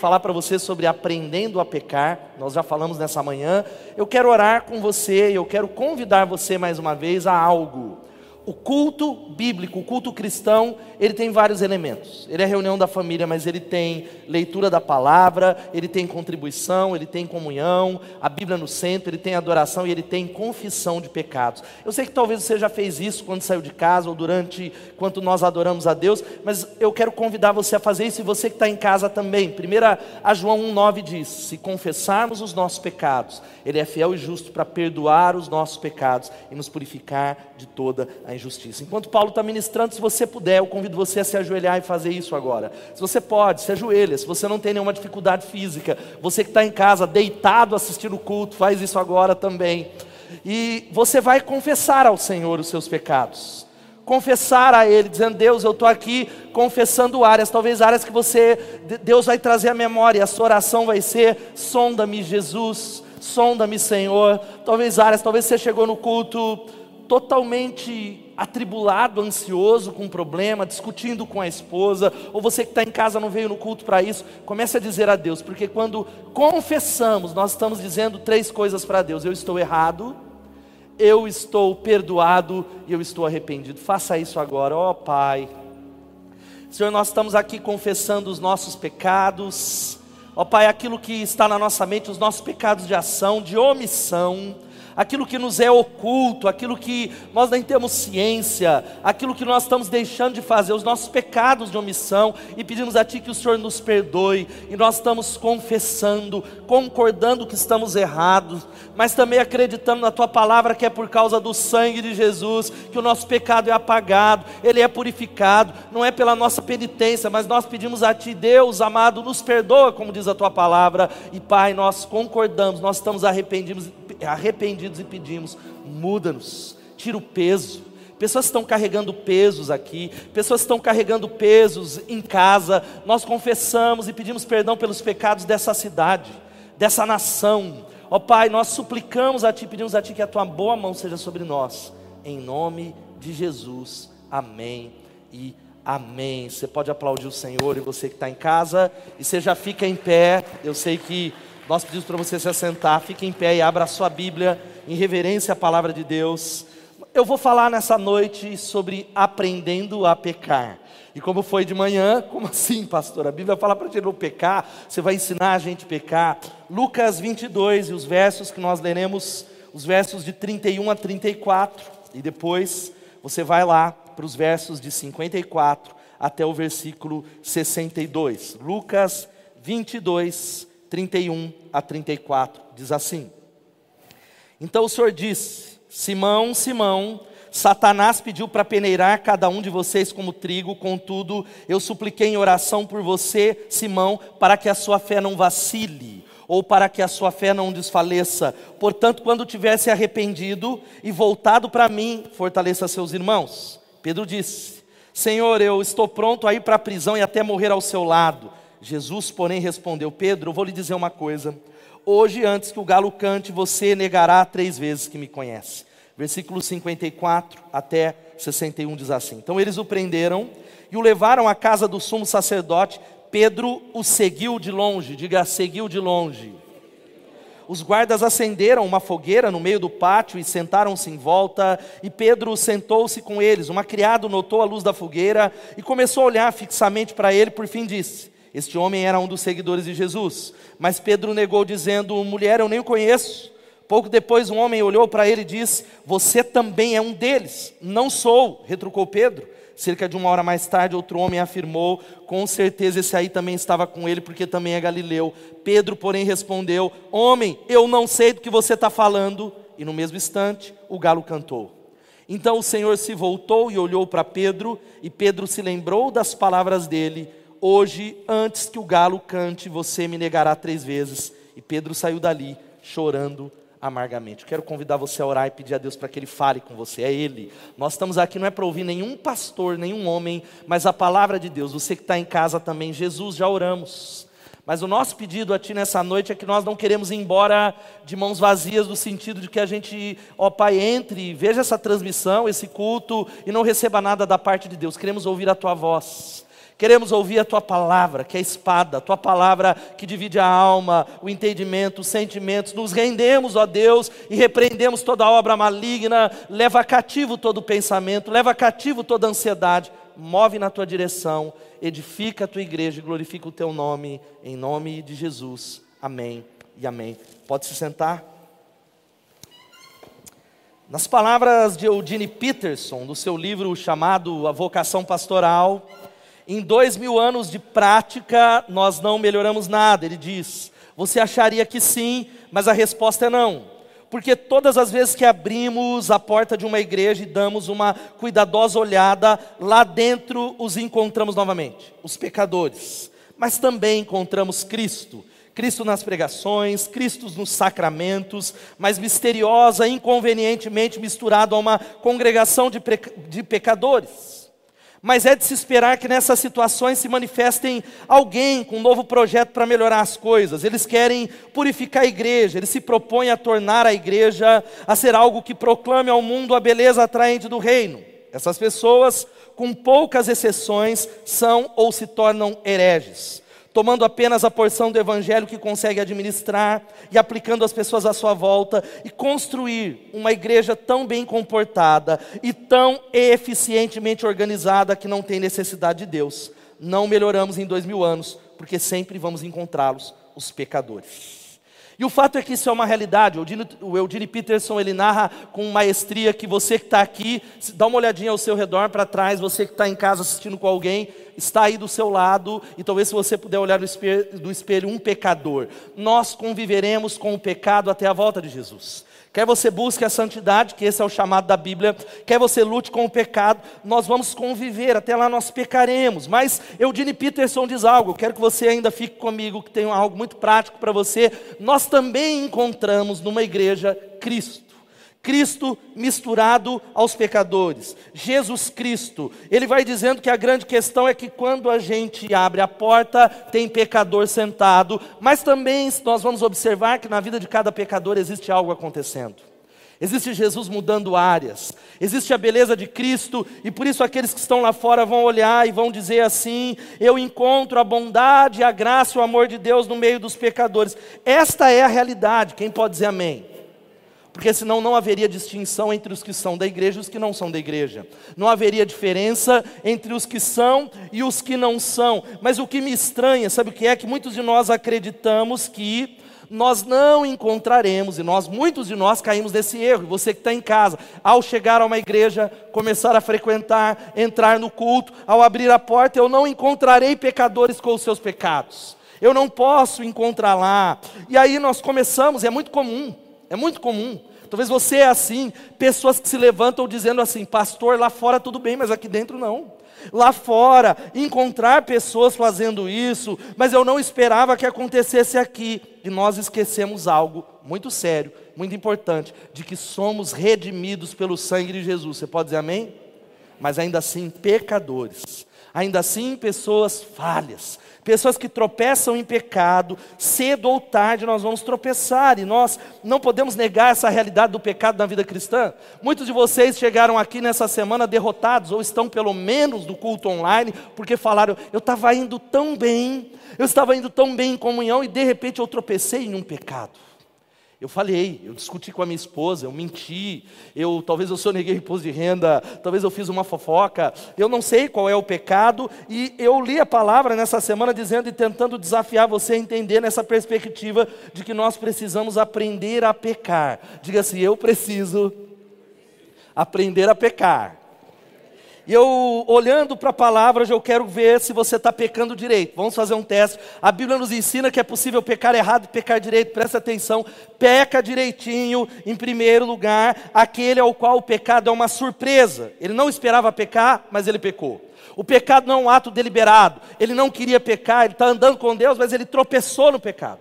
falar para você sobre aprendendo a pecar. Nós já falamos nessa manhã. Eu quero orar com você, eu quero convidar você mais uma vez a algo. O culto bíblico, o culto cristão, ele tem vários elementos. Ele é reunião da família, mas ele tem leitura da palavra, ele tem contribuição, ele tem comunhão, a Bíblia no centro, ele tem adoração e ele tem confissão de pecados. Eu sei que talvez você já fez isso quando saiu de casa ou durante quando nós adoramos a Deus, mas eu quero convidar você a fazer isso e você que está em casa também. Primeira a João 1,9 diz: Se confessarmos os nossos pecados, Ele é fiel e justo para perdoar os nossos pecados e nos purificar de toda a a injustiça. Enquanto Paulo está ministrando, se você puder, eu convido você a se ajoelhar e fazer isso agora. Se você pode, se ajoelha. Se você não tem nenhuma dificuldade física, você que está em casa, deitado assistindo o culto, faz isso agora também. E você vai confessar ao Senhor os seus pecados. Confessar a Ele, dizendo: Deus, eu estou aqui confessando áreas, talvez áreas que você, Deus vai trazer a memória, a sua oração vai ser: sonda-me, Jesus, sonda-me, Senhor. Talvez áreas, talvez você chegou no culto totalmente atribulado, ansioso com um problema, discutindo com a esposa, ou você que está em casa não veio no culto para isso, comece a dizer a Deus, porque quando confessamos, nós estamos dizendo três coisas para Deus: eu estou errado, eu estou perdoado e eu estou arrependido. Faça isso agora, ó oh, Pai. Senhor, nós estamos aqui confessando os nossos pecados, ó oh, Pai, aquilo que está na nossa mente, os nossos pecados de ação, de omissão aquilo que nos é oculto, aquilo que nós nem temos ciência, aquilo que nós estamos deixando de fazer, os nossos pecados de omissão, e pedimos a Ti que o Senhor nos perdoe, e nós estamos confessando, concordando que estamos errados, mas também acreditando na Tua palavra que é por causa do sangue de Jesus, que o nosso pecado é apagado, ele é purificado, não é pela nossa penitência, mas nós pedimos a Ti, Deus amado, nos perdoa, como diz a Tua palavra, e Pai, nós concordamos, nós estamos arrependidos, arrependidos e pedimos: muda-nos, tira o peso. Pessoas estão carregando pesos aqui, pessoas estão carregando pesos em casa. Nós confessamos e pedimos perdão pelos pecados dessa cidade, dessa nação. Ó Pai, nós suplicamos a Ti, pedimos a Ti que a Tua boa mão seja sobre nós, em nome de Jesus. Amém e amém. Você pode aplaudir o Senhor e você que está em casa, e você já fica em pé. Eu sei que nós pedimos para você se assentar, fique em pé e abra a sua Bíblia em reverência à palavra de Deus. Eu vou falar nessa noite sobre aprendendo a pecar. E como foi de manhã, como assim, pastor? A Bíblia fala para a gente não pecar, você vai ensinar a gente a pecar. Lucas 22 e os versos que nós leremos, os versos de 31 a 34. E depois você vai lá para os versos de 54 até o versículo 62. Lucas 22, 31 a 34, diz assim. Então o Senhor disse: Simão, Simão, Satanás pediu para peneirar cada um de vocês como trigo, contudo, eu supliquei em oração por você, Simão, para que a sua fé não vacile, ou para que a sua fé não desfaleça. Portanto, quando tivesse arrependido e voltado para mim, fortaleça seus irmãos. Pedro disse: Senhor, eu estou pronto a ir para a prisão e até morrer ao seu lado. Jesus, porém, respondeu: Pedro, eu vou lhe dizer uma coisa. Hoje, antes que o galo cante, você negará três vezes que me conhece. Versículo 54 até 61 diz assim: Então eles o prenderam e o levaram à casa do sumo sacerdote. Pedro o seguiu de longe, diga, seguiu de longe. Os guardas acenderam uma fogueira no meio do pátio e sentaram-se em volta, e Pedro sentou-se com eles. Uma criada notou a luz da fogueira e começou a olhar fixamente para ele, por fim disse: Este homem era um dos seguidores de Jesus. Mas Pedro negou, dizendo: Mulher, eu nem o conheço. Pouco depois, um homem olhou para ele e disse: Você também é um deles. Não sou, retrucou Pedro. Cerca de uma hora mais tarde, outro homem afirmou: Com certeza esse aí também estava com ele, porque também é galileu. Pedro, porém, respondeu: Homem, eu não sei do que você está falando. E no mesmo instante, o galo cantou. Então o Senhor se voltou e olhou para Pedro, e Pedro se lembrou das palavras dele Hoje, antes que o galo cante, você me negará três vezes. E Pedro saiu dali chorando amargamente. quero convidar você a orar e pedir a Deus para que Ele fale com você. É Ele. Nós estamos aqui não é para ouvir nenhum pastor, nenhum homem, mas a palavra de Deus. Você que está em casa também, Jesus, já oramos. Mas o nosso pedido a Ti nessa noite é que nós não queremos ir embora de mãos vazias, no sentido de que a gente, ó Pai, entre, veja essa transmissão, esse culto e não receba nada da parte de Deus. Queremos ouvir a Tua voz. Queremos ouvir a tua palavra, que é a espada, a tua palavra que divide a alma, o entendimento, os sentimentos. Nos rendemos, ó Deus, e repreendemos toda obra maligna. Leva cativo todo pensamento, leva cativo toda ansiedade. Move na tua direção, edifica a tua igreja e glorifica o teu nome, em nome de Jesus. Amém e amém. Pode se sentar. Nas palavras de Eugene Peterson, do seu livro chamado A Vocação Pastoral, em dois mil anos de prática, nós não melhoramos nada. Ele diz: Você acharia que sim, mas a resposta é não. Porque todas as vezes que abrimos a porta de uma igreja e damos uma cuidadosa olhada, lá dentro os encontramos novamente, os pecadores. Mas também encontramos Cristo. Cristo nas pregações, Cristo nos sacramentos, mas misteriosa, inconvenientemente misturado a uma congregação de, de pecadores. Mas é de se esperar que nessas situações se manifestem alguém com um novo projeto para melhorar as coisas. Eles querem purificar a igreja, eles se propõem a tornar a igreja a ser algo que proclame ao mundo a beleza atraente do reino. Essas pessoas, com poucas exceções, são ou se tornam hereges tomando apenas a porção do evangelho que consegue administrar e aplicando as pessoas à sua volta e construir uma igreja tão bem comportada e tão eficientemente organizada que não tem necessidade de Deus. Não melhoramos em dois mil anos, porque sempre vamos encontrá-los, os pecadores. E o fato é que isso é uma realidade. O Eugene Peterson ele narra com maestria que você que está aqui, dá uma olhadinha ao seu redor para trás, você que está em casa assistindo com alguém, está aí do seu lado, e talvez se você puder olhar no espelho, do espelho um pecador. Nós conviveremos com o pecado até a volta de Jesus. Quer você busque a santidade, que esse é o chamado da Bíblia, quer você lute com o pecado, nós vamos conviver, até lá nós pecaremos. Mas Eudine Peterson diz algo, eu quero que você ainda fique comigo, que tem algo muito prático para você. Nós também encontramos numa igreja Cristo. Cristo misturado aos pecadores, Jesus Cristo. Ele vai dizendo que a grande questão é que quando a gente abre a porta, tem pecador sentado, mas também nós vamos observar que na vida de cada pecador existe algo acontecendo. Existe Jesus mudando áreas, existe a beleza de Cristo, e por isso aqueles que estão lá fora vão olhar e vão dizer assim: Eu encontro a bondade, a graça o amor de Deus no meio dos pecadores. Esta é a realidade, quem pode dizer amém? Porque senão não haveria distinção entre os que são da igreja e os que não são da igreja. Não haveria diferença entre os que são e os que não são. Mas o que me estranha, sabe o que é? Que muitos de nós acreditamos que nós não encontraremos, e nós, muitos de nós caímos nesse erro, você que está em casa, ao chegar a uma igreja, começar a frequentar, entrar no culto, ao abrir a porta, eu não encontrarei pecadores com os seus pecados. Eu não posso encontrar lá. E aí nós começamos, é muito comum, é muito comum. Talvez você é assim, pessoas que se levantam dizendo assim: "Pastor, lá fora tudo bem, mas aqui dentro não". Lá fora, encontrar pessoas fazendo isso, mas eu não esperava que acontecesse aqui. E nós esquecemos algo muito sério, muito importante, de que somos redimidos pelo sangue de Jesus. Você pode dizer amém? Mas ainda assim, pecadores. Ainda assim, pessoas falhas, Pessoas que tropeçam em pecado, cedo ou tarde nós vamos tropeçar, e nós não podemos negar essa realidade do pecado na vida cristã. Muitos de vocês chegaram aqui nessa semana derrotados, ou estão pelo menos do culto online, porque falaram: eu estava indo tão bem, eu estava indo tão bem em comunhão, e de repente eu tropecei em um pecado. Eu falei, eu discuti com a minha esposa, eu menti, eu talvez eu soneguei imposto de renda, talvez eu fiz uma fofoca, eu não sei qual é o pecado, e eu li a palavra nessa semana dizendo e tentando desafiar você a entender nessa perspectiva de que nós precisamos aprender a pecar. Diga assim, eu preciso aprender a pecar. E eu, olhando para a palavra, eu quero ver se você está pecando direito. Vamos fazer um teste. A Bíblia nos ensina que é possível pecar errado e pecar direito. Presta atenção. Peca direitinho, em primeiro lugar, aquele ao qual o pecado é uma surpresa. Ele não esperava pecar, mas ele pecou. O pecado não é um ato deliberado. Ele não queria pecar, ele está andando com Deus, mas ele tropeçou no pecado.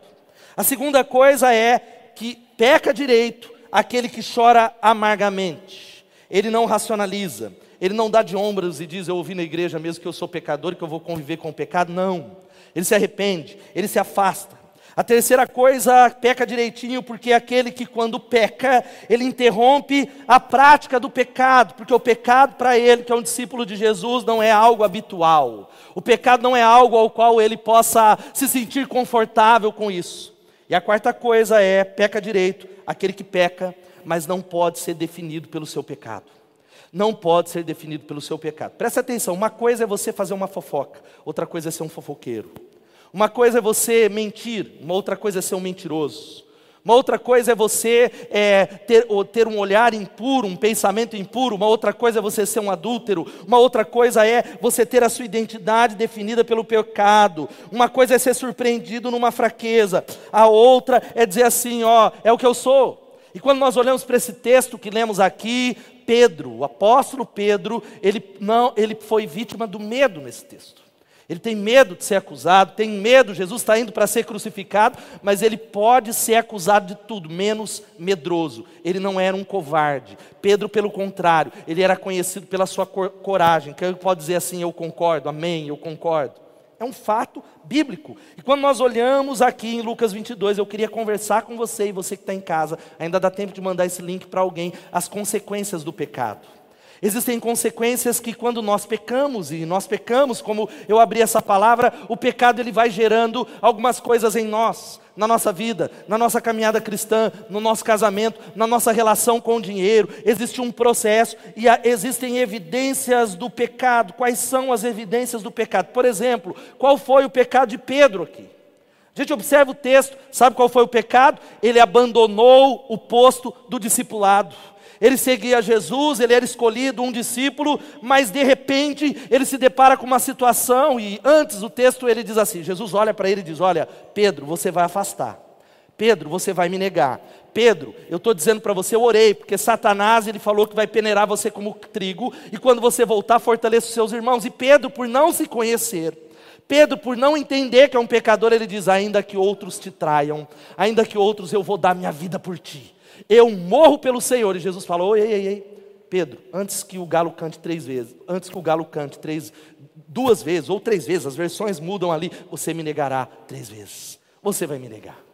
A segunda coisa é que peca direito aquele que chora amargamente. Ele não racionaliza ele não dá de ombros e diz: Eu ouvi na igreja mesmo que eu sou pecador que eu vou conviver com o pecado. Não. Ele se arrepende, ele se afasta. A terceira coisa, peca direitinho, porque é aquele que, quando peca, ele interrompe a prática do pecado, porque o pecado, para ele, que é um discípulo de Jesus, não é algo habitual. O pecado não é algo ao qual ele possa se sentir confortável com isso. E a quarta coisa é, peca direito, aquele que peca, mas não pode ser definido pelo seu pecado. Não pode ser definido pelo seu pecado. Presta atenção, uma coisa é você fazer uma fofoca, outra coisa é ser um fofoqueiro. Uma coisa é você mentir, uma outra coisa é ser um mentiroso. Uma outra coisa é você é, ter, ter, um olhar impuro, um pensamento impuro. Uma outra coisa é você ser um adúltero. Uma outra coisa é você ter a sua identidade definida pelo pecado. Uma coisa é ser surpreendido numa fraqueza. A outra é dizer assim: ó, é o que eu sou. E quando nós olhamos para esse texto que lemos aqui, Pedro, o apóstolo Pedro, ele não, ele foi vítima do medo nesse texto. Ele tem medo de ser acusado, tem medo, Jesus está indo para ser crucificado, mas ele pode ser acusado de tudo, menos medroso. Ele não era um covarde. Pedro, pelo contrário, ele era conhecido pela sua coragem. Que ele pode dizer assim: Eu concordo, amém, eu concordo. É um fato bíblico. E quando nós olhamos aqui em Lucas 22, eu queria conversar com você e você que está em casa, ainda dá tempo de mandar esse link para alguém, as consequências do pecado. Existem consequências que quando nós pecamos, e nós pecamos, como eu abri essa palavra, o pecado ele vai gerando algumas coisas em nós, na nossa vida, na nossa caminhada cristã, no nosso casamento, na nossa relação com o dinheiro. Existe um processo e existem evidências do pecado. Quais são as evidências do pecado? Por exemplo, qual foi o pecado de Pedro aqui? A gente observa o texto, sabe qual foi o pecado? Ele abandonou o posto do discipulado ele seguia Jesus, ele era escolhido, um discípulo, mas de repente ele se depara com uma situação, e antes o texto ele diz assim: Jesus olha para ele e diz: Olha, Pedro, você vai afastar. Pedro, você vai me negar. Pedro, eu estou dizendo para você, eu orei, porque Satanás ele falou que vai peneirar você como trigo, e quando você voltar, fortaleça os seus irmãos. E Pedro, por não se conhecer, Pedro, por não entender que é um pecador, ele diz: ainda que outros te traiam, ainda que outros eu vou dar minha vida por ti eu morro pelo Senhor. E Jesus falou: ei, ei, ei, Pedro, antes que o galo cante três vezes, antes que o galo cante três, duas vezes ou três vezes, as versões mudam ali, você me negará três vezes. Você vai me negar.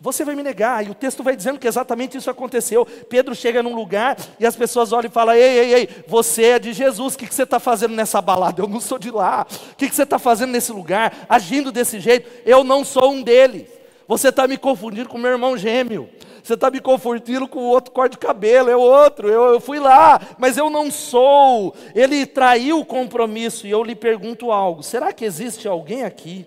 Você vai me negar, e o texto vai dizendo que exatamente isso aconteceu. Pedro chega num lugar e as pessoas olham e falam: Ei, ei, ei, você é de Jesus, o que, que você está fazendo nessa balada? Eu não sou de lá. O que, que você está fazendo nesse lugar, agindo desse jeito? Eu não sou um deles. Você está me confundindo com meu irmão gêmeo. Você está me confundindo com o outro corte de cabelo, é outro. Eu, eu fui lá, mas eu não sou. Ele traiu o compromisso e eu lhe pergunto algo: será que existe alguém aqui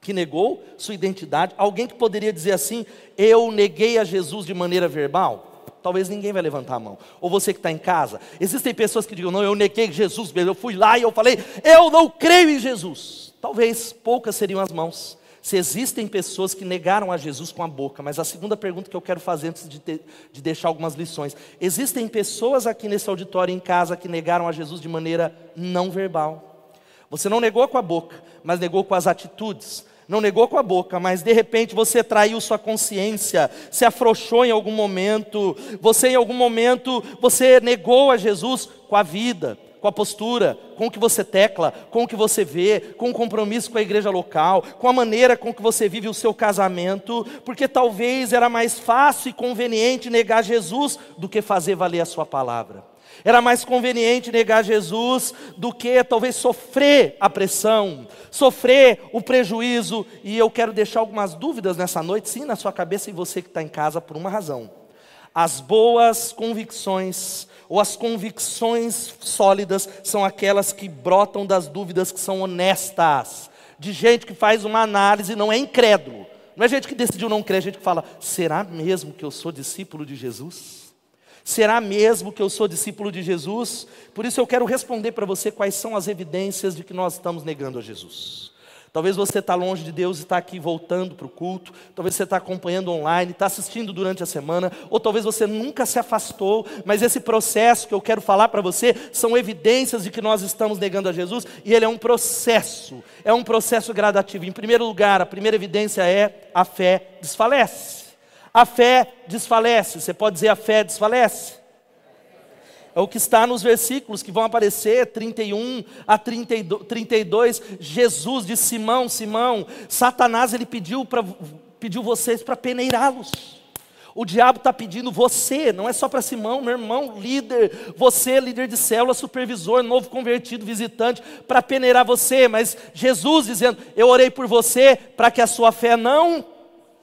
que negou sua identidade? Alguém que poderia dizer assim: eu neguei a Jesus de maneira verbal? Talvez ninguém vai levantar a mão. Ou você que está em casa. Existem pessoas que digam: não, eu neguei Jesus, eu fui lá e eu falei: eu não creio em Jesus. Talvez poucas seriam as mãos se existem pessoas que negaram a Jesus com a boca, mas a segunda pergunta que eu quero fazer antes de, ter, de deixar algumas lições: existem pessoas aqui nesse auditório em casa que negaram a Jesus de maneira não verbal. Você não negou com a boca, mas negou com as atitudes. Não negou com a boca, mas de repente você traiu sua consciência, se afrouxou em algum momento, você em algum momento você negou a Jesus com a vida, com a postura, com o que você tecla, com o que você vê, com o compromisso com a igreja local, com a maneira com que você vive o seu casamento, porque talvez era mais fácil e conveniente negar Jesus do que fazer valer a sua palavra. Era mais conveniente negar Jesus do que talvez sofrer a pressão, sofrer o prejuízo. E eu quero deixar algumas dúvidas nessa noite, sim, na sua cabeça e você que está em casa, por uma razão. As boas convicções ou as convicções sólidas são aquelas que brotam das dúvidas que são honestas, de gente que faz uma análise e não é incrédulo. Não é gente que decidiu não crer, é gente que fala: será mesmo que eu sou discípulo de Jesus? Será mesmo que eu sou discípulo de Jesus? Por isso eu quero responder para você quais são as evidências de que nós estamos negando a Jesus. Talvez você está longe de Deus e está aqui voltando para o culto. Talvez você está acompanhando online, está assistindo durante a semana. Ou talvez você nunca se afastou. Mas esse processo que eu quero falar para você são evidências de que nós estamos negando a Jesus. E ele é um processo. É um processo gradativo. Em primeiro lugar, a primeira evidência é a fé desfalece. A fé desfalece. Você pode dizer a fé desfalece? É o que está nos versículos que vão aparecer, 31 a 32. Jesus de Simão, Simão, Satanás ele pediu, pra, pediu vocês para peneirá-los. O diabo está pedindo você, não é só para Simão, meu irmão, líder, você, líder de célula, supervisor, novo convertido, visitante, para peneirar você, mas Jesus dizendo: Eu orei por você para que a sua fé não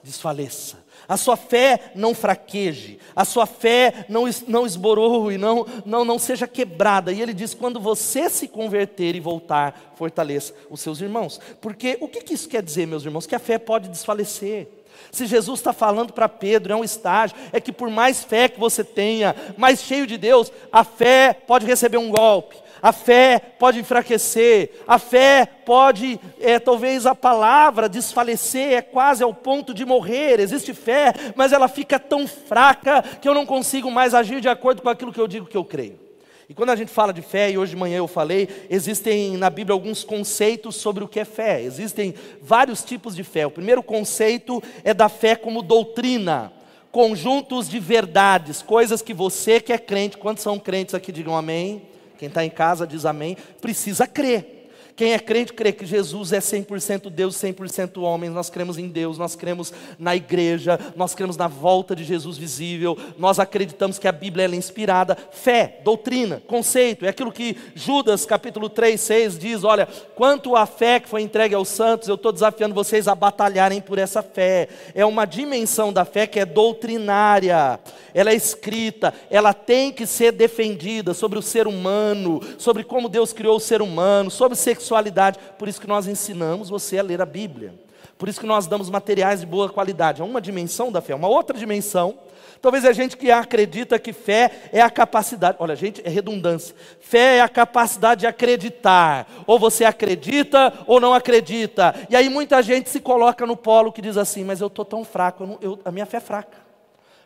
desfaleça a sua fé não fraqueje, a sua fé não, não esboroe, não, não, não seja quebrada. E ele diz: quando você se converter e voltar, fortaleça os seus irmãos. Porque o que, que isso quer dizer, meus irmãos? Que a fé pode desfalecer. Se Jesus está falando para Pedro, é um estágio, é que por mais fé que você tenha, mais cheio de Deus, a fé pode receber um golpe, a fé pode enfraquecer, a fé pode, é, talvez a palavra desfalecer, é quase ao ponto de morrer. Existe fé, mas ela fica tão fraca que eu não consigo mais agir de acordo com aquilo que eu digo que eu creio. E quando a gente fala de fé, e hoje de manhã eu falei, existem na Bíblia alguns conceitos sobre o que é fé. Existem vários tipos de fé. O primeiro conceito é da fé como doutrina, conjuntos de verdades, coisas que você que é crente, quantos são crentes aqui, digam amém. Quem está em casa diz amém, precisa crer. Quem é crente crê que Jesus é 100% Deus, 100% homem. Nós cremos em Deus, nós cremos na igreja, nós cremos na volta de Jesus visível. Nós acreditamos que a Bíblia é inspirada. Fé, doutrina, conceito, é aquilo que Judas capítulo 3, 6 diz: olha, quanto à fé que foi entregue aos santos, eu estou desafiando vocês a batalharem por essa fé. É uma dimensão da fé que é doutrinária, ela é escrita, ela tem que ser defendida sobre o ser humano, sobre como Deus criou o ser humano, sobre sexualidade sexualidade. Por isso que nós ensinamos você a ler a Bíblia. Por isso que nós damos materiais de boa qualidade. É uma dimensão da fé. Uma outra dimensão, talvez a gente que acredita que fé é a capacidade. Olha, gente, é redundância. Fé é a capacidade de acreditar. Ou você acredita ou não acredita. E aí muita gente se coloca no polo que diz assim: Mas eu estou tão fraco, eu não, eu, a minha fé é fraca.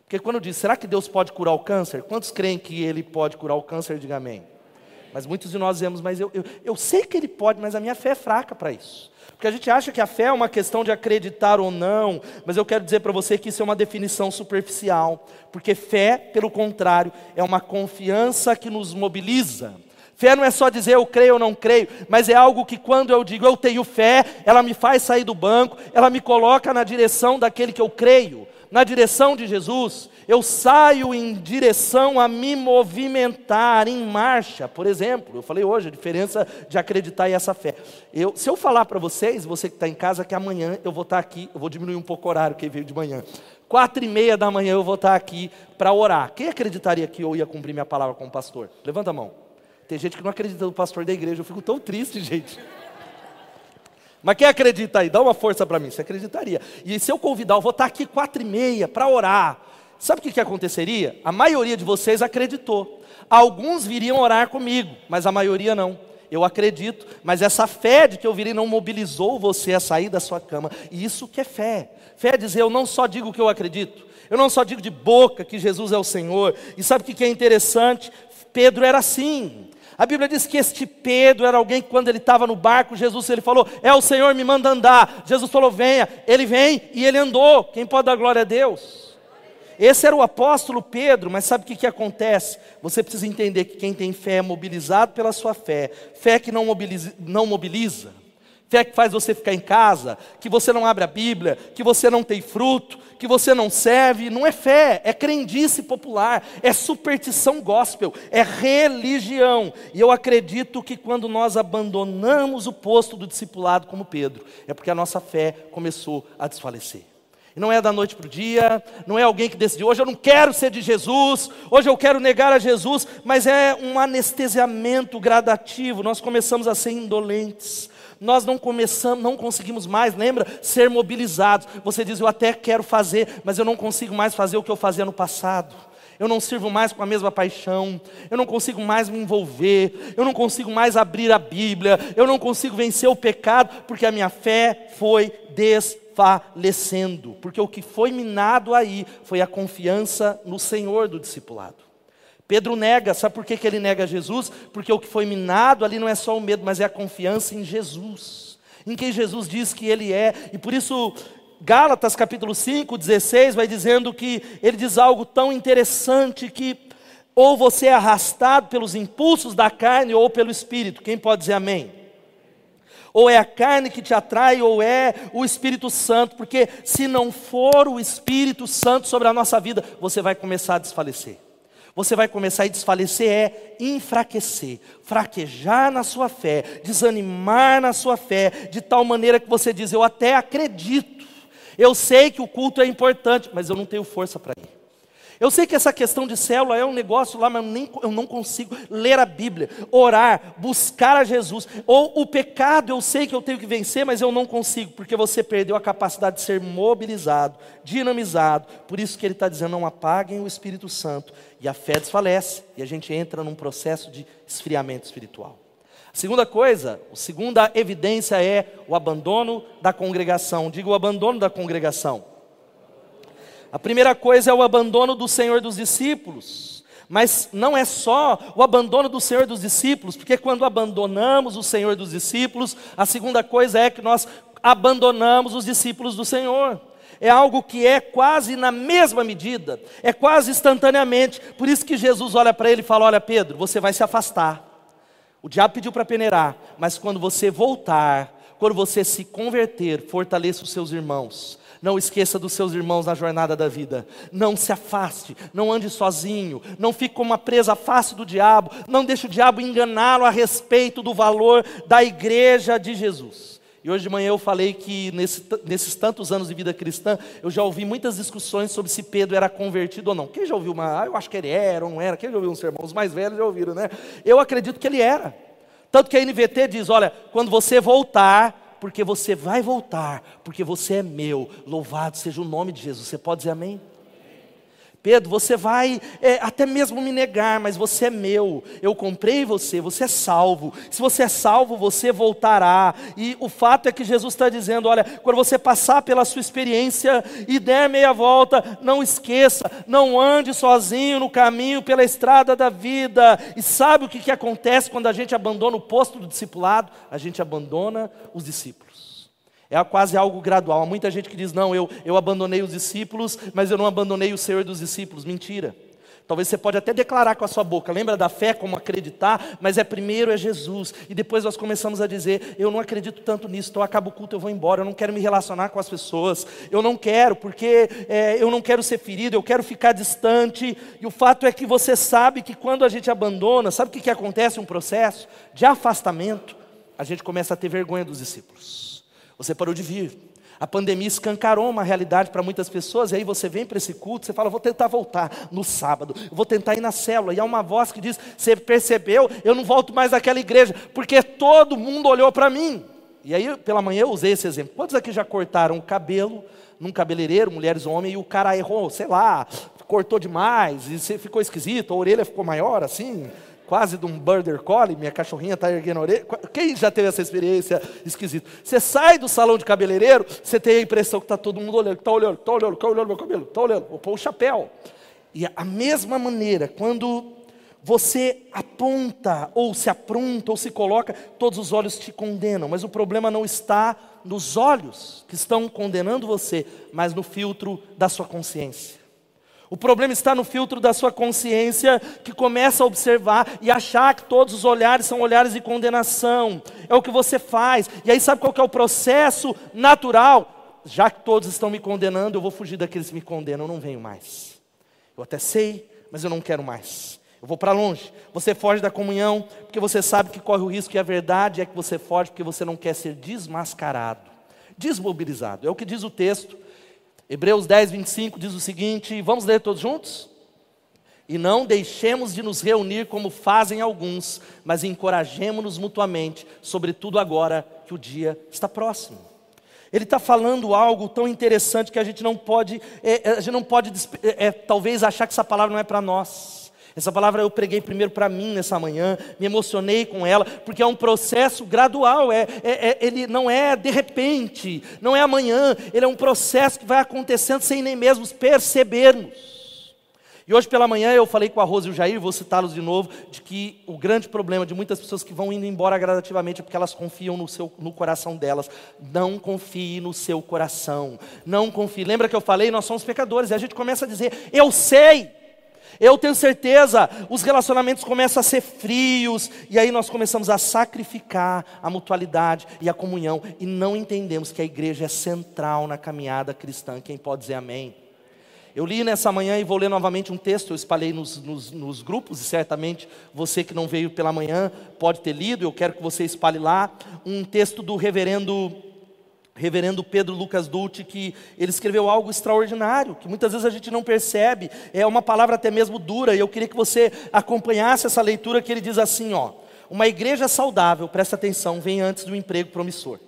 Porque quando diz, será que Deus pode curar o câncer? Quantos creem que Ele pode curar o câncer? Diga amém. Mas muitos de nós dizemos, mas eu, eu, eu sei que ele pode, mas a minha fé é fraca para isso. Porque a gente acha que a fé é uma questão de acreditar ou não, mas eu quero dizer para você que isso é uma definição superficial. Porque fé, pelo contrário, é uma confiança que nos mobiliza. Fé não é só dizer eu creio ou não creio, mas é algo que quando eu digo eu tenho fé, ela me faz sair do banco, ela me coloca na direção daquele que eu creio, na direção de Jesus eu saio em direção a me movimentar em marcha, por exemplo. Eu falei hoje a diferença de acreditar e essa fé. Eu, se eu falar para vocês, você que está em casa, que amanhã eu vou estar tá aqui, eu vou diminuir um pouco o horário que veio de manhã. Quatro e meia da manhã eu vou estar tá aqui para orar. Quem acreditaria que eu ia cumprir minha palavra como pastor? Levanta a mão. Tem gente que não acredita no pastor da igreja. Eu fico tão triste, gente. Mas quem acredita aí? Dá uma força para mim. Você acreditaria? E se eu convidar, eu vou estar tá aqui quatro e meia para orar. Sabe o que, que aconteceria? A maioria de vocês acreditou. Alguns viriam orar comigo, mas a maioria não. Eu acredito, mas essa fé de que eu virei não mobilizou você a sair da sua cama. E isso que é fé. Fé é dizer, eu não só digo o que eu acredito, eu não só digo de boca que Jesus é o Senhor. E sabe o que é interessante? Pedro era assim. A Bíblia diz que este Pedro era alguém que quando ele estava no barco, Jesus ele falou: "É o Senhor me manda andar". Jesus falou: "Venha". Ele vem e ele andou. Quem pode dar glória a Deus? Esse era o apóstolo Pedro, mas sabe o que, que acontece? Você precisa entender que quem tem fé é mobilizado pela sua fé, fé que não mobiliza, não mobiliza, fé que faz você ficar em casa, que você não abre a Bíblia, que você não tem fruto, que você não serve, não é fé, é crendice popular, é superstição gospel, é religião. E eu acredito que quando nós abandonamos o posto do discipulado como Pedro, é porque a nossa fé começou a desfalecer. Não é da noite para o dia, não é alguém que decidiu, hoje eu não quero ser de Jesus, hoje eu quero negar a Jesus, mas é um anestesiamento gradativo. Nós começamos a ser indolentes, nós não começamos, não conseguimos mais, lembra? Ser mobilizados. Você diz, eu até quero fazer, mas eu não consigo mais fazer o que eu fazia no passado. Eu não sirvo mais com a mesma paixão, eu não consigo mais me envolver, eu não consigo mais abrir a Bíblia, eu não consigo vencer o pecado, porque a minha fé foi des falecendo, porque o que foi minado aí foi a confiança no Senhor do discipulado. Pedro nega, sabe por que, que ele nega Jesus? Porque o que foi minado ali não é só o medo, mas é a confiança em Jesus, em quem Jesus diz que ele é, e por isso Gálatas capítulo 5, 16 vai dizendo que ele diz algo tão interessante que Ou você é arrastado pelos impulsos da carne ou pelo espírito? Quem pode dizer amém? Ou é a carne que te atrai, ou é o Espírito Santo, porque se não for o Espírito Santo sobre a nossa vida, você vai começar a desfalecer. Você vai começar a desfalecer, é enfraquecer, fraquejar na sua fé, desanimar na sua fé, de tal maneira que você diz: Eu até acredito, eu sei que o culto é importante, mas eu não tenho força para ir. Eu sei que essa questão de célula é um negócio lá, mas nem, eu não consigo ler a Bíblia, orar, buscar a Jesus. Ou o pecado eu sei que eu tenho que vencer, mas eu não consigo, porque você perdeu a capacidade de ser mobilizado, dinamizado. Por isso que ele está dizendo: não apaguem o Espírito Santo. E a fé desfalece, e a gente entra num processo de esfriamento espiritual. Segunda coisa, a segunda evidência é o abandono da congregação. Diga o abandono da congregação. A primeira coisa é o abandono do Senhor dos discípulos. Mas não é só o abandono do Senhor dos discípulos, porque quando abandonamos o Senhor dos discípulos, a segunda coisa é que nós abandonamos os discípulos do Senhor. É algo que é quase na mesma medida, é quase instantaneamente. Por isso que Jesus olha para ele e fala: Olha, Pedro, você vai se afastar. O diabo pediu para peneirar, mas quando você voltar, quando você se converter, fortaleça os seus irmãos. Não esqueça dos seus irmãos na jornada da vida. Não se afaste, não ande sozinho, não fique como uma presa fácil do diabo, não deixe o diabo enganá-lo a respeito do valor da igreja de Jesus. E hoje de manhã eu falei que nesse, nesses tantos anos de vida cristã, eu já ouvi muitas discussões sobre se Pedro era convertido ou não. Quem já ouviu uma, ah, eu acho que ele era ou não era, quem já ouviu um sermão? Os mais velhos já ouviram, né? Eu acredito que ele era. Tanto que a NVT diz: olha, quando você voltar, porque você vai voltar, porque você é meu. Louvado seja o nome de Jesus. Você pode dizer amém? Pedro, você vai é, até mesmo me negar, mas você é meu. Eu comprei você, você é salvo. Se você é salvo, você voltará. E o fato é que Jesus está dizendo: olha, quando você passar pela sua experiência e der meia volta, não esqueça, não ande sozinho no caminho pela estrada da vida. E sabe o que, que acontece quando a gente abandona o posto do discipulado? A gente abandona os discípulos. É quase algo gradual. Há muita gente que diz: não, eu, eu abandonei os discípulos, mas eu não abandonei o Senhor dos discípulos. Mentira. Talvez você pode até declarar com a sua boca, lembra da fé como acreditar, mas é primeiro é Jesus. E depois nós começamos a dizer, eu não acredito tanto nisso, então acaba o culto, eu vou embora, eu não quero me relacionar com as pessoas, eu não quero, porque é, eu não quero ser ferido, eu quero ficar distante. E o fato é que você sabe que quando a gente abandona, sabe o que, que acontece? Um processo de afastamento, a gente começa a ter vergonha dos discípulos. Você parou de vir. A pandemia escancarou uma realidade para muitas pessoas, e aí você vem para esse culto, você fala, vou tentar voltar no sábado, vou tentar ir na célula, e há uma voz que diz, você percebeu, eu não volto mais naquela igreja, porque todo mundo olhou para mim. E aí, pela manhã, eu usei esse exemplo. Quantos aqui já cortaram o cabelo num cabeleireiro, mulheres ou homens, e o cara errou, sei lá, cortou demais, e você ficou esquisito, a orelha ficou maior, assim, quase de um border collie, minha cachorrinha está erguendo a orelha. Quem já teve essa experiência esquisita? Você sai do salão de cabeleireiro, você tem a impressão que está todo mundo olhando, está olhando, está olhando, está olhando meu cabelo, está olhando, vou pôr o chapéu. E a mesma maneira, quando você aponta, ou se apronta, ou se coloca, todos os olhos te condenam, mas o problema não está nos olhos que estão condenando você, mas no filtro da sua consciência. O problema está no filtro da sua consciência, que começa a observar e achar que todos os olhares são olhares de condenação. É o que você faz. E aí, sabe qual é o processo natural? Já que todos estão me condenando, eu vou fugir daqueles que me condenam, eu não venho mais. Eu até sei, mas eu não quero mais. Eu vou para longe. Você foge da comunhão, porque você sabe que corre o risco, e a verdade é que você foge porque você não quer ser desmascarado, desmobilizado. É o que diz o texto Hebreus 10, 25 diz o seguinte: vamos ler todos juntos? E não deixemos de nos reunir como fazem alguns, mas encorajemos-nos mutuamente, sobretudo agora que o dia está próximo. Ele está falando algo tão interessante que a gente não pode, é, a gente não pode é, é, talvez achar que essa palavra não é para nós. Essa palavra eu preguei primeiro para mim nessa manhã, me emocionei com ela, porque é um processo gradual, é, é, é, ele não é de repente, não é amanhã, ele é um processo que vai acontecendo sem nem mesmo percebermos. E hoje pela manhã eu falei com a Rose e o Jair, vou citá-los de novo, de que o grande problema de muitas pessoas que vão indo embora gradativamente é porque elas confiam no, seu, no coração delas. Não confie no seu coração, não confie. Lembra que eu falei, nós somos pecadores, e a gente começa a dizer, eu sei. Eu tenho certeza, os relacionamentos começam a ser frios, e aí nós começamos a sacrificar a mutualidade e a comunhão, e não entendemos que a igreja é central na caminhada cristã. Quem pode dizer amém? Eu li nessa manhã e vou ler novamente um texto, eu espalhei nos, nos, nos, grupos, e certamente você que não veio pela manhã pode ter lido, eu quero que você espalhe lá, um texto do reverendo reverendo Pedro Lucas Dulce, que ele escreveu algo extraordinário, que muitas vezes a gente não percebe, é uma palavra até mesmo dura, e eu queria que você acompanhasse essa leitura que ele diz assim, ó: Uma igreja saudável, presta atenção, vem antes do emprego promissor.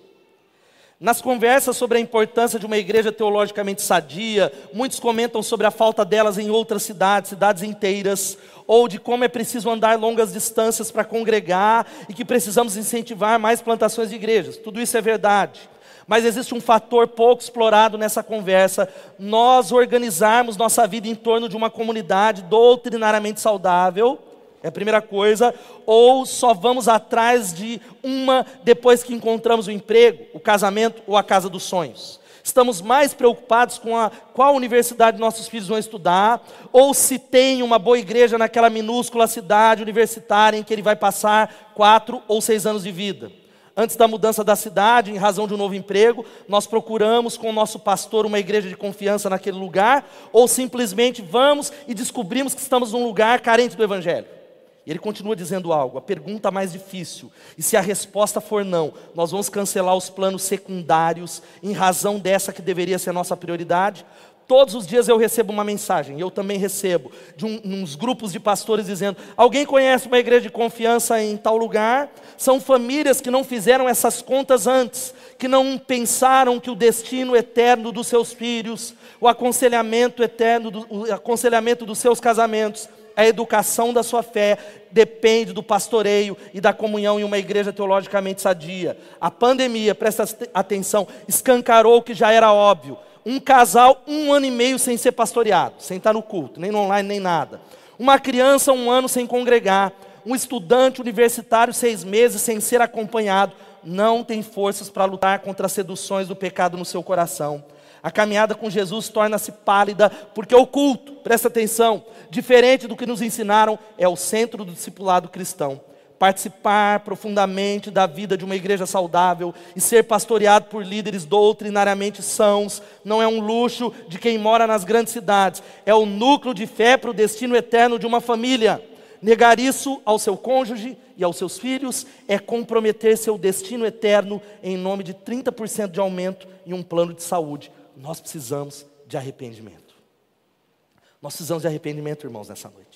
Nas conversas sobre a importância de uma igreja teologicamente sadia, muitos comentam sobre a falta delas em outras cidades, cidades inteiras, ou de como é preciso andar longas distâncias para congregar e que precisamos incentivar mais plantações de igrejas. Tudo isso é verdade. Mas existe um fator pouco explorado nessa conversa: nós organizarmos nossa vida em torno de uma comunidade doutrinariamente saudável, é a primeira coisa, ou só vamos atrás de uma depois que encontramos o emprego, o casamento ou a casa dos sonhos. Estamos mais preocupados com a, qual universidade nossos filhos vão estudar, ou se tem uma boa igreja naquela minúscula cidade universitária em que ele vai passar quatro ou seis anos de vida. Antes da mudança da cidade, em razão de um novo emprego, nós procuramos com o nosso pastor uma igreja de confiança naquele lugar, ou simplesmente vamos e descobrimos que estamos num lugar carente do Evangelho. E ele continua dizendo algo, a pergunta mais difícil, e se a resposta for não, nós vamos cancelar os planos secundários em razão dessa que deveria ser a nossa prioridade, Todos os dias eu recebo uma mensagem, eu também recebo, de um, uns grupos de pastores dizendo: alguém conhece uma igreja de confiança em tal lugar? São famílias que não fizeram essas contas antes, que não pensaram que o destino eterno dos seus filhos, o aconselhamento eterno, do, o aconselhamento dos seus casamentos, a educação da sua fé depende do pastoreio e da comunhão em uma igreja teologicamente sadia. A pandemia, presta atenção, escancarou o que já era óbvio um casal um ano e meio sem ser pastoreado, sem estar no culto, nem no online, nem nada. Uma criança um ano sem congregar. Um estudante universitário seis meses sem ser acompanhado. Não tem forças para lutar contra as seduções do pecado no seu coração. A caminhada com Jesus torna-se pálida, porque o culto, presta atenção, diferente do que nos ensinaram, é o centro do discipulado cristão participar profundamente da vida de uma igreja saudável e ser pastoreado por líderes doutrinariamente sãos, não é um luxo de quem mora nas grandes cidades, é o núcleo de fé para o destino eterno de uma família. Negar isso ao seu cônjuge e aos seus filhos é comprometer seu destino eterno em nome de 30% de aumento em um plano de saúde. Nós precisamos de arrependimento. Nós precisamos de arrependimento, irmãos, nessa noite.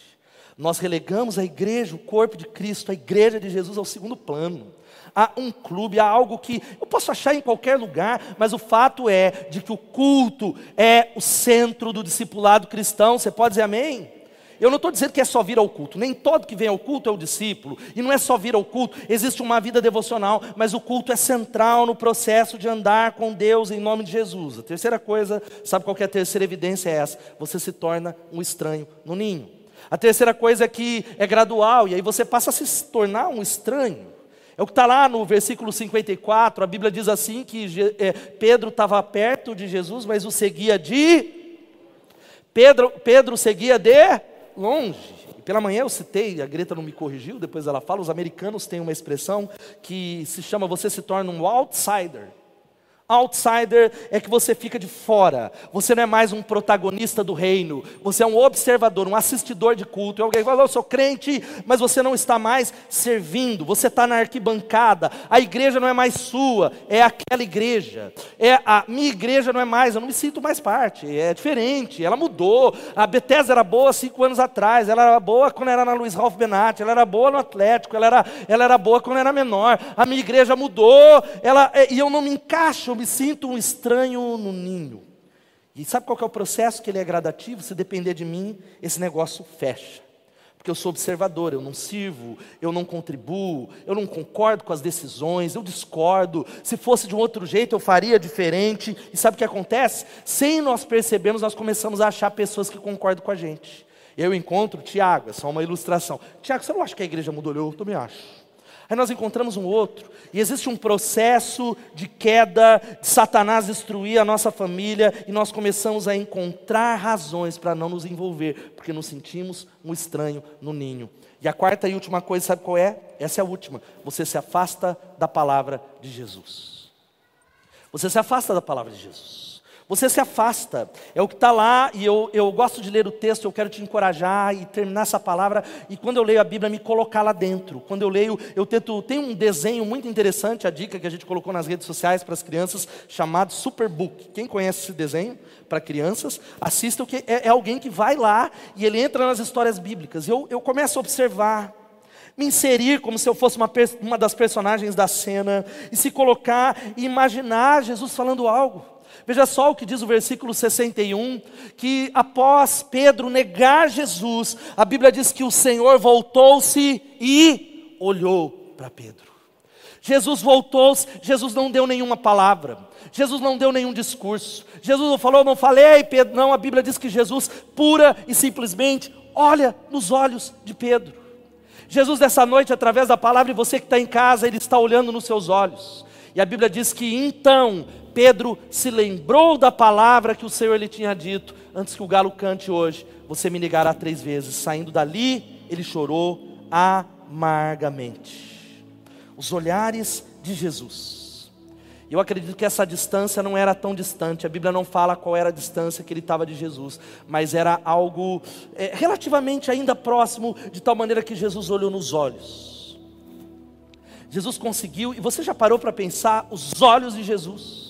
Nós relegamos a igreja, o corpo de Cristo, a igreja de Jesus ao segundo plano. Há um clube, há algo que eu posso achar em qualquer lugar, mas o fato é de que o culto é o centro do discipulado cristão. Você pode dizer amém? Eu não estou dizendo que é só vir ao culto, nem todo que vem ao culto é o discípulo, e não é só vir ao culto, existe uma vida devocional, mas o culto é central no processo de andar com Deus em nome de Jesus. A terceira coisa, sabe qual é a terceira evidência? É essa: você se torna um estranho no ninho. A terceira coisa é que é gradual, e aí você passa a se tornar um estranho. É o que está lá no versículo 54, a Bíblia diz assim: que é, Pedro estava perto de Jesus, mas o seguia de. Pedro, Pedro seguia de longe. E pela manhã eu citei, a Greta não me corrigiu, depois ela fala: os americanos têm uma expressão que se chama você se torna um outsider. Outsider é que você fica de fora, você não é mais um protagonista do reino, você é um observador, um assistidor de culto. E alguém fala, eu sou crente, mas você não está mais servindo, você está na arquibancada, a igreja não é mais sua, é aquela igreja, é a minha igreja não é mais, eu não me sinto mais parte, é diferente, ela mudou. A Bethesda era boa cinco anos atrás, ela era boa quando era na Luiz Ralph Benatti, ela era boa no Atlético, ela era, ela era boa quando era menor, a minha igreja mudou, ela, e eu não me encaixo, me sinto um estranho no ninho. E sabe qual é o processo que ele é gradativo? Se depender de mim, esse negócio fecha. Porque eu sou observador, eu não sirvo, eu não contribuo, eu não concordo com as decisões, eu discordo. Se fosse de um outro jeito, eu faria diferente. E sabe o que acontece? Sem nós percebermos, nós começamos a achar pessoas que concordam com a gente. Eu encontro Tiago, é só uma ilustração. Tiago, você não acha que a igreja mudou? Eu também acho. Aí nós encontramos um outro, e existe um processo de queda, de Satanás destruir a nossa família, e nós começamos a encontrar razões para não nos envolver, porque nos sentimos um estranho no ninho. E a quarta e última coisa, sabe qual é? Essa é a última. Você se afasta da palavra de Jesus. Você se afasta da palavra de Jesus. Você se afasta, é o que está lá, e eu, eu gosto de ler o texto, eu quero te encorajar e terminar essa palavra, e quando eu leio a Bíblia, me colocar lá dentro. Quando eu leio, eu tento. Tem um desenho muito interessante, a dica que a gente colocou nas redes sociais para as crianças, chamado Superbook. Quem conhece esse desenho para crianças, assista, que é, é, alguém que vai lá e ele entra nas histórias bíblicas. Eu, eu começo a observar me inserir como se eu fosse uma, uma das personagens da cena, e se colocar e imaginar Jesus falando algo. Veja só o que diz o versículo 61, que após Pedro negar Jesus, a Bíblia diz que o Senhor voltou-se e olhou para Pedro. Jesus voltou-se, Jesus não deu nenhuma palavra, Jesus não deu nenhum discurso, Jesus não falou, não falei, Pedro, não, a Bíblia diz que Jesus pura e simplesmente olha nos olhos de Pedro. Jesus, nessa noite, através da palavra, e você que está em casa, Ele está olhando nos seus olhos. E a Bíblia diz que então Pedro se lembrou da palavra que o Senhor lhe tinha dito, antes que o galo cante hoje, você me negará três vezes. Saindo dali, ele chorou amargamente. Os olhares de Jesus. Eu acredito que essa distância não era tão distante. A Bíblia não fala qual era a distância que ele estava de Jesus, mas era algo é, relativamente ainda próximo, de tal maneira que Jesus olhou nos olhos. Jesus conseguiu, e você já parou para pensar os olhos de Jesus?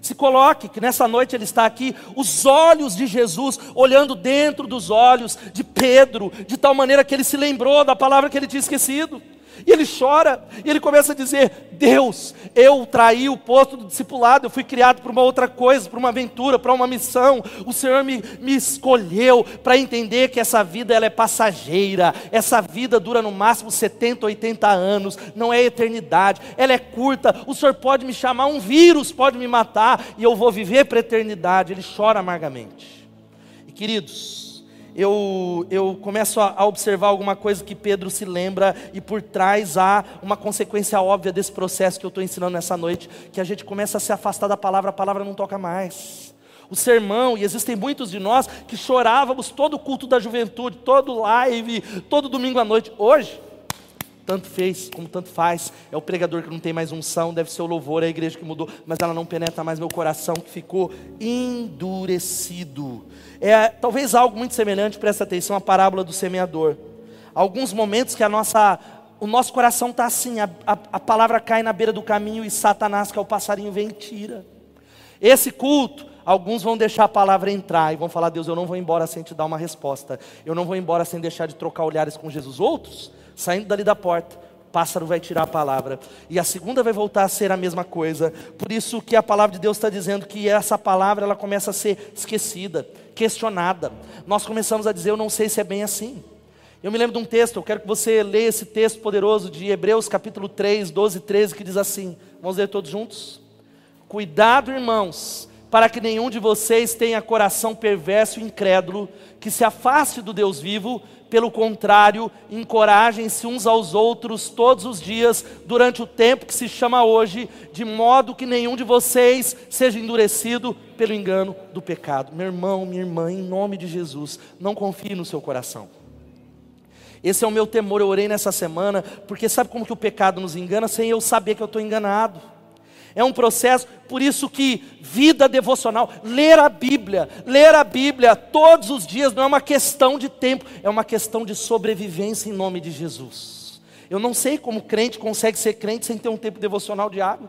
Se coloque que nessa noite ele está aqui, os olhos de Jesus olhando dentro dos olhos de Pedro, de tal maneira que ele se lembrou da palavra que ele tinha esquecido. E ele chora, e ele começa a dizer: Deus, eu traí o posto do discipulado, eu fui criado para uma outra coisa, para uma aventura, para uma missão. O Senhor me, me escolheu para entender que essa vida ela é passageira, essa vida dura no máximo 70, 80 anos, não é eternidade, ela é curta. O Senhor pode me chamar, um vírus pode me matar, e eu vou viver para a eternidade. Ele chora amargamente. E queridos, eu, eu começo a, a, observar alguma coisa que Pedro se lembra, e por trás há uma consequência óbvia desse processo que eu estou ensinando nessa noite, que a gente começa a se afastar da palavra, a palavra não toca mais. O sermão, e existem muitos de nós que chorávamos todo o culto da juventude, todo live, todo domingo à noite. Hoje, tanto fez como tanto faz. É o pregador que não tem mais unção, deve ser o louvor, é a igreja que mudou, mas ela não penetra mais meu coração, que ficou endurecido. É talvez algo muito semelhante, presta atenção, a parábola do semeador. Alguns momentos que a nossa, o nosso coração está assim, a, a, a palavra cai na beira do caminho e Satanás, que é o passarinho, vem e tira. Esse culto, alguns vão deixar a palavra entrar e vão falar: Deus, eu não vou embora sem te dar uma resposta. Eu não vou embora sem deixar de trocar olhares com Jesus. Outros saindo dali da porta, o pássaro vai tirar a palavra. E a segunda vai voltar a ser a mesma coisa. Por isso que a palavra de Deus está dizendo que essa palavra ela começa a ser esquecida, questionada. Nós começamos a dizer, eu não sei se é bem assim. Eu me lembro de um texto, eu quero que você leia esse texto poderoso de Hebreus capítulo 3, 12 e 13, que diz assim: vamos ler todos juntos? Cuidado, irmãos, para que nenhum de vocês tenha coração perverso e incrédulo, que se afaste do Deus vivo, pelo contrário, encorajem-se uns aos outros todos os dias, durante o tempo que se chama hoje, de modo que nenhum de vocês seja endurecido pelo engano do pecado. Meu irmão, minha irmã, em nome de Jesus, não confie no seu coração. Esse é o meu temor, eu orei nessa semana, porque sabe como que o pecado nos engana sem eu saber que eu estou enganado. É um processo, por isso que vida devocional, ler a Bíblia, ler a Bíblia todos os dias não é uma questão de tempo, é uma questão de sobrevivência em nome de Jesus. Eu não sei como crente consegue ser crente sem ter um tempo devocional diário.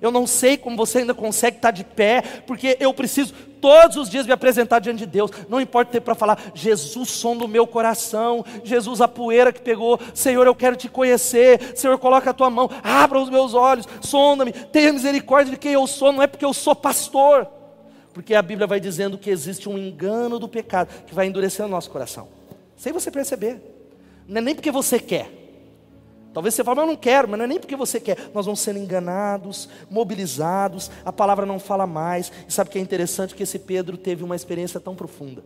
Eu não sei como você ainda consegue estar de pé, porque eu preciso todos os dias me apresentar diante de Deus. Não importa ter para falar, Jesus, som do meu coração, Jesus, a poeira que pegou, Senhor, eu quero te conhecer, Senhor, coloca a tua mão, abra os meus olhos, sonda-me, tenha misericórdia de quem eu sou, não é porque eu sou pastor, porque a Bíblia vai dizendo que existe um engano do pecado que vai endurecer o nosso coração, sem você perceber, não é nem porque você quer. Talvez você fale, mas eu não quero, mas não é nem porque você quer. Nós vamos sendo enganados, mobilizados, a palavra não fala mais. E sabe o que é interessante? Que esse Pedro teve uma experiência tão profunda.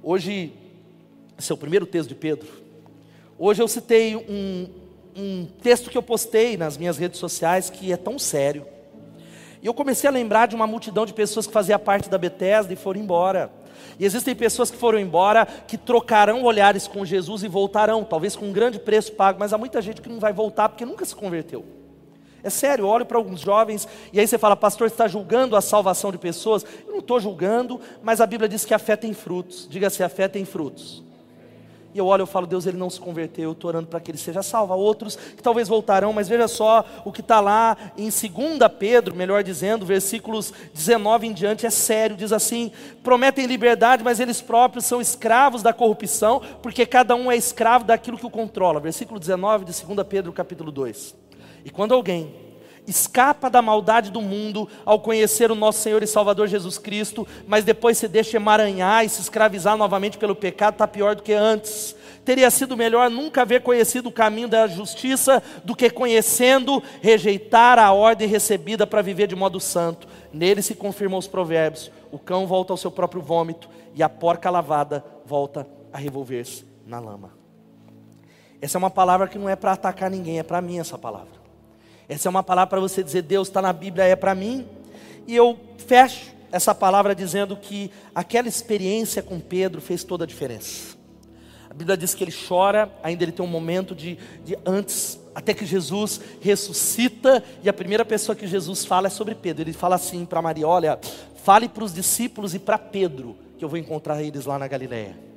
Hoje, esse é o primeiro texto de Pedro. Hoje eu citei um, um texto que eu postei nas minhas redes sociais que é tão sério. E eu comecei a lembrar de uma multidão de pessoas que fazia parte da Bethesda e foram embora. E existem pessoas que foram embora que trocarão olhares com Jesus e voltarão, talvez com um grande preço pago, mas há muita gente que não vai voltar porque nunca se converteu. É sério, olho para alguns jovens e aí você fala, pastor, você está julgando a salvação de pessoas? Eu não estou julgando, mas a Bíblia diz que a fé tem frutos. Diga-se, a fé tem frutos. E eu olho e falo, Deus, ele não se converteu, eu estou orando para que ele seja salvo. Outros que talvez voltarão, mas veja só o que está lá em 2 Pedro, melhor dizendo, versículos 19 em diante, é sério, diz assim: prometem liberdade, mas eles próprios são escravos da corrupção, porque cada um é escravo daquilo que o controla. Versículo 19 de 2 Pedro, capítulo 2. E quando alguém escapa da maldade do mundo ao conhecer o nosso Senhor e Salvador Jesus Cristo, mas depois se deixa emaranhar e se escravizar novamente pelo pecado, está pior do que antes. Teria sido melhor nunca haver conhecido o caminho da justiça do que conhecendo, rejeitar a ordem recebida para viver de modo santo. Nele se confirmam os provérbios: o cão volta ao seu próprio vômito e a porca lavada volta a revolver-se na lama. Essa é uma palavra que não é para atacar ninguém, é para mim essa palavra. Essa é uma palavra para você dizer, Deus está na Bíblia, é para mim. E eu fecho essa palavra dizendo que aquela experiência com Pedro fez toda a diferença. A Bíblia diz que ele chora, ainda ele tem um momento de, de antes, até que Jesus ressuscita, e a primeira pessoa que Jesus fala é sobre Pedro. Ele fala assim para Maria: Olha, fale para os discípulos e para Pedro, que eu vou encontrar eles lá na Galiléia.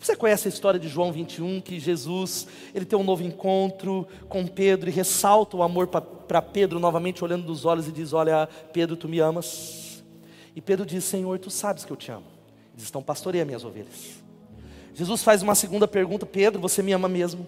Você conhece a história de João 21, que Jesus, ele tem um novo encontro com Pedro e ressalta o amor para Pedro novamente olhando nos olhos e diz: "Olha, Pedro, tu me amas?" E Pedro diz: "Senhor, tu sabes que eu te amo." Eles estão pastoreia minhas ovelhas. Jesus faz uma segunda pergunta: "Pedro, você me ama mesmo?"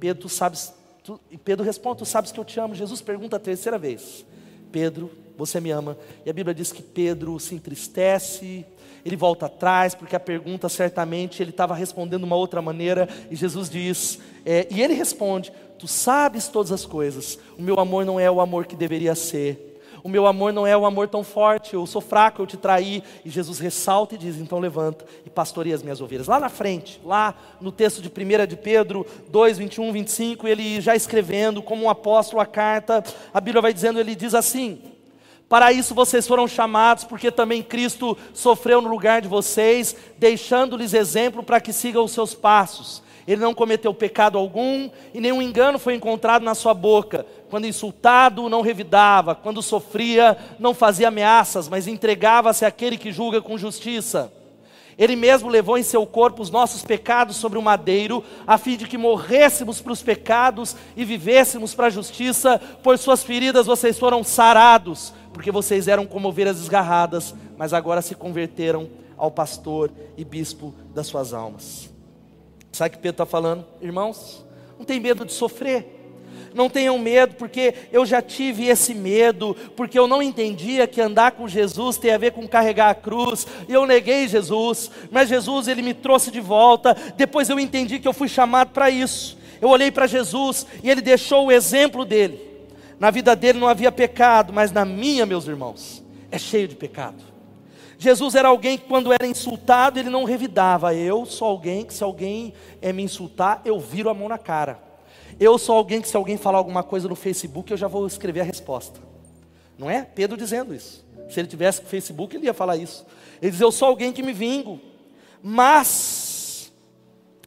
Pedro, tu sabes, tu... e Pedro responde: "Tu sabes que eu te amo." Jesus pergunta a terceira vez: "Pedro, você me ama?" E a Bíblia diz que Pedro se entristece, ele volta atrás, porque a pergunta certamente ele estava respondendo de uma outra maneira, e Jesus diz, é, e ele responde: Tu sabes todas as coisas, o meu amor não é o amor que deveria ser, o meu amor não é o amor tão forte, eu sou fraco, eu te traí. E Jesus ressalta e diz: Então levanta e pastoreia as minhas ovelhas. Lá na frente, lá no texto de 1 de Pedro 2, 21, 25, ele já escrevendo como um apóstolo a carta, a Bíblia vai dizendo, ele diz assim: para isso vocês foram chamados, porque também Cristo sofreu no lugar de vocês, deixando-lhes exemplo para que sigam os seus passos. Ele não cometeu pecado algum e nenhum engano foi encontrado na sua boca. Quando insultado, não revidava. Quando sofria, não fazia ameaças, mas entregava-se àquele que julga com justiça. Ele mesmo levou em seu corpo os nossos pecados sobre o madeiro, a fim de que morrêssemos para os pecados e vivêssemos para a justiça. Por suas feridas vocês foram sarados porque vocês eram como ovelhas desgarradas, mas agora se converteram ao pastor e bispo das suas almas. Sabe o que Pedro está falando? Irmãos, não tem medo de sofrer. Não tenham medo, porque eu já tive esse medo, porque eu não entendia que andar com Jesus tem a ver com carregar a cruz, e eu neguei Jesus, mas Jesus ele me trouxe de volta. Depois eu entendi que eu fui chamado para isso. Eu olhei para Jesus e ele deixou o exemplo dele. Na vida dele não havia pecado, mas na minha, meus irmãos, é cheio de pecado. Jesus era alguém que, quando era insultado, ele não revidava. Eu sou alguém que, se alguém é, me insultar, eu viro a mão na cara. Eu sou alguém que, se alguém falar alguma coisa no Facebook, eu já vou escrever a resposta. Não é? Pedro dizendo isso. Se ele tivesse Facebook, ele ia falar isso. Ele diz: Eu sou alguém que me vingo, mas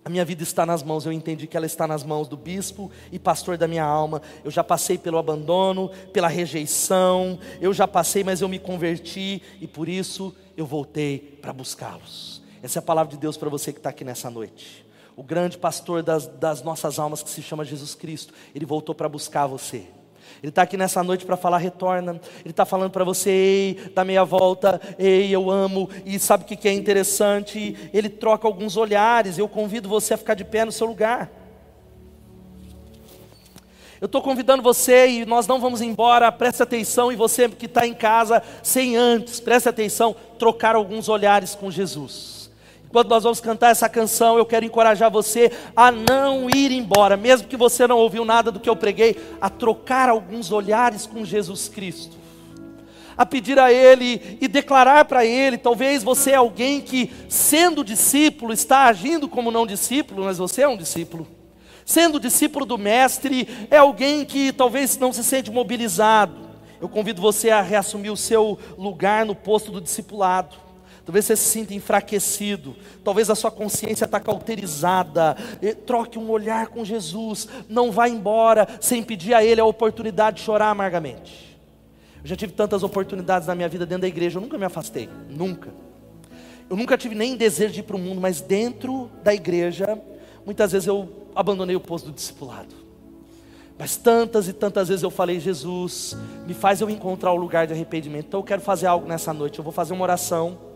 a minha vida está nas mãos, eu entendi que ela está nas mãos do bispo e pastor da minha alma. Eu já passei pelo abandono, pela rejeição, eu já passei, mas eu me converti e por isso eu voltei para buscá-los. Essa é a palavra de Deus para você que está aqui nessa noite. O grande pastor das, das nossas almas, que se chama Jesus Cristo, ele voltou para buscar você. Ele está aqui nessa noite para falar, retorna. Ele está falando para você, ei, dá meia volta, ei, eu amo. E sabe o que é interessante? Ele troca alguns olhares. Eu convido você a ficar de pé no seu lugar. Eu estou convidando você e nós não vamos embora. Preste atenção, e você que está em casa, sem antes, preste atenção, trocar alguns olhares com Jesus. Quando nós vamos cantar essa canção, eu quero encorajar você a não ir embora, mesmo que você não ouviu nada do que eu preguei, a trocar alguns olhares com Jesus Cristo, a pedir a Ele e declarar para Ele. Talvez você é alguém que, sendo discípulo, está agindo como não discípulo, mas você é um discípulo. Sendo discípulo do Mestre, é alguém que talvez não se sente mobilizado. Eu convido você a reassumir o seu lugar no posto do discipulado. Talvez você se sinta enfraquecido, talvez a sua consciência está cauterizada. Troque um olhar com Jesus, não vá embora sem pedir a Ele a oportunidade de chorar amargamente. Eu já tive tantas oportunidades na minha vida dentro da igreja, eu nunca me afastei, nunca. Eu nunca tive nem desejo de ir para o mundo, mas dentro da igreja, muitas vezes eu abandonei o posto do discipulado. Mas tantas e tantas vezes eu falei, Jesus, me faz eu encontrar o lugar de arrependimento. Então eu quero fazer algo nessa noite. Eu vou fazer uma oração.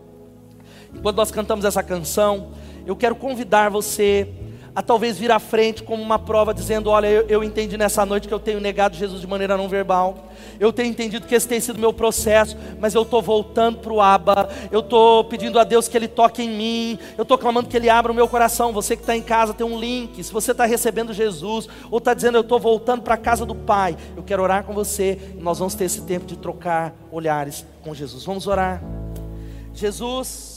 Enquanto nós cantamos essa canção, eu quero convidar você a talvez vir à frente como uma prova, dizendo: Olha, eu, eu, entendi nessa noite que eu tenho negado Jesus de maneira não verbal, eu tenho entendido que esse tem sido meu processo, mas eu estou voltando para o Aba, eu estou pedindo a Deus que Ele toque em mim, eu estou clamando que Ele abra o meu coração. Você que está em casa tem um link, se você está recebendo Jesus, ou está dizendo eu estou voltando para a casa do Pai, eu quero orar com você, nós vamos ter esse tempo de trocar olhares com Jesus. Vamos orar. Jesus